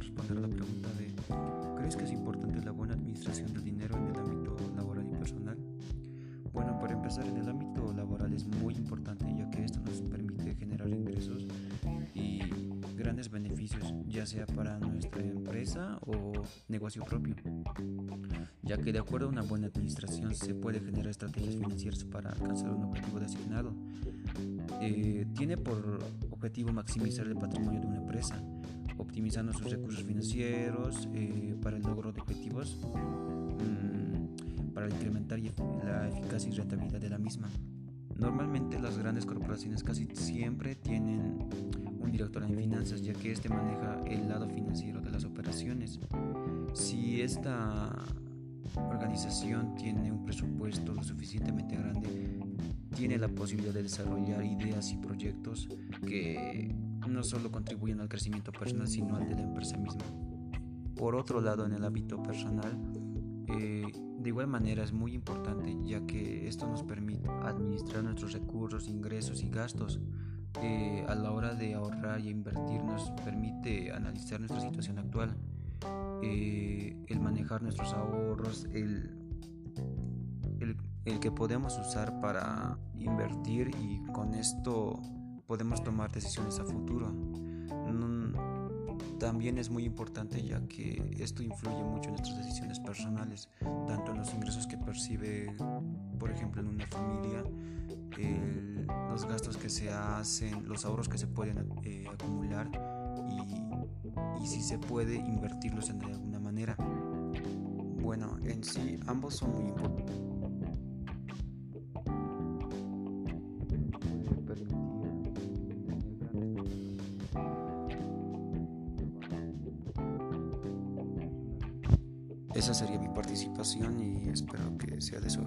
responder la pregunta de ¿crees que es importante la buena administración del dinero en el ámbito laboral y personal? Bueno, para empezar, en el ámbito laboral es muy importante ya que esto nos permite generar ingresos y grandes beneficios, ya sea para nuestra empresa o negocio propio, ya que de acuerdo a una buena administración se puede generar estrategias financieras para alcanzar un objetivo designado. Eh, tiene por objetivo maximizar el patrimonio de una empresa, optimizando sus recursos financieros eh, para el logro de objetivos para incrementar la eficacia y rentabilidad de la misma. Normalmente las grandes corporaciones casi siempre tienen un director en finanzas ya que este maneja el lado financiero de las operaciones. Si esta organización tiene un presupuesto lo suficientemente grande, tiene la posibilidad de desarrollar ideas y proyectos que no solo contribuyen al crecimiento personal, sino al de la empresa misma. Por otro lado, en el ámbito personal, eh, de igual manera es muy importante ya que esto nos permite administrar nuestros recursos, ingresos y gastos. Eh, a la hora de ahorrar y invertir nos permite analizar nuestra situación actual, eh, el manejar nuestros ahorros, el, el que podemos usar para invertir y con esto podemos tomar decisiones a futuro también es muy importante ya que esto influye mucho en nuestras decisiones personales, tanto en los ingresos que percibe, por ejemplo, en una familia, los gastos que se hacen, los ahorros que se pueden eh, acumular y, y si se puede invertirlos en alguna manera. Bueno, en sí ambos son muy importantes. Esa sería mi participación y espero que sea de su.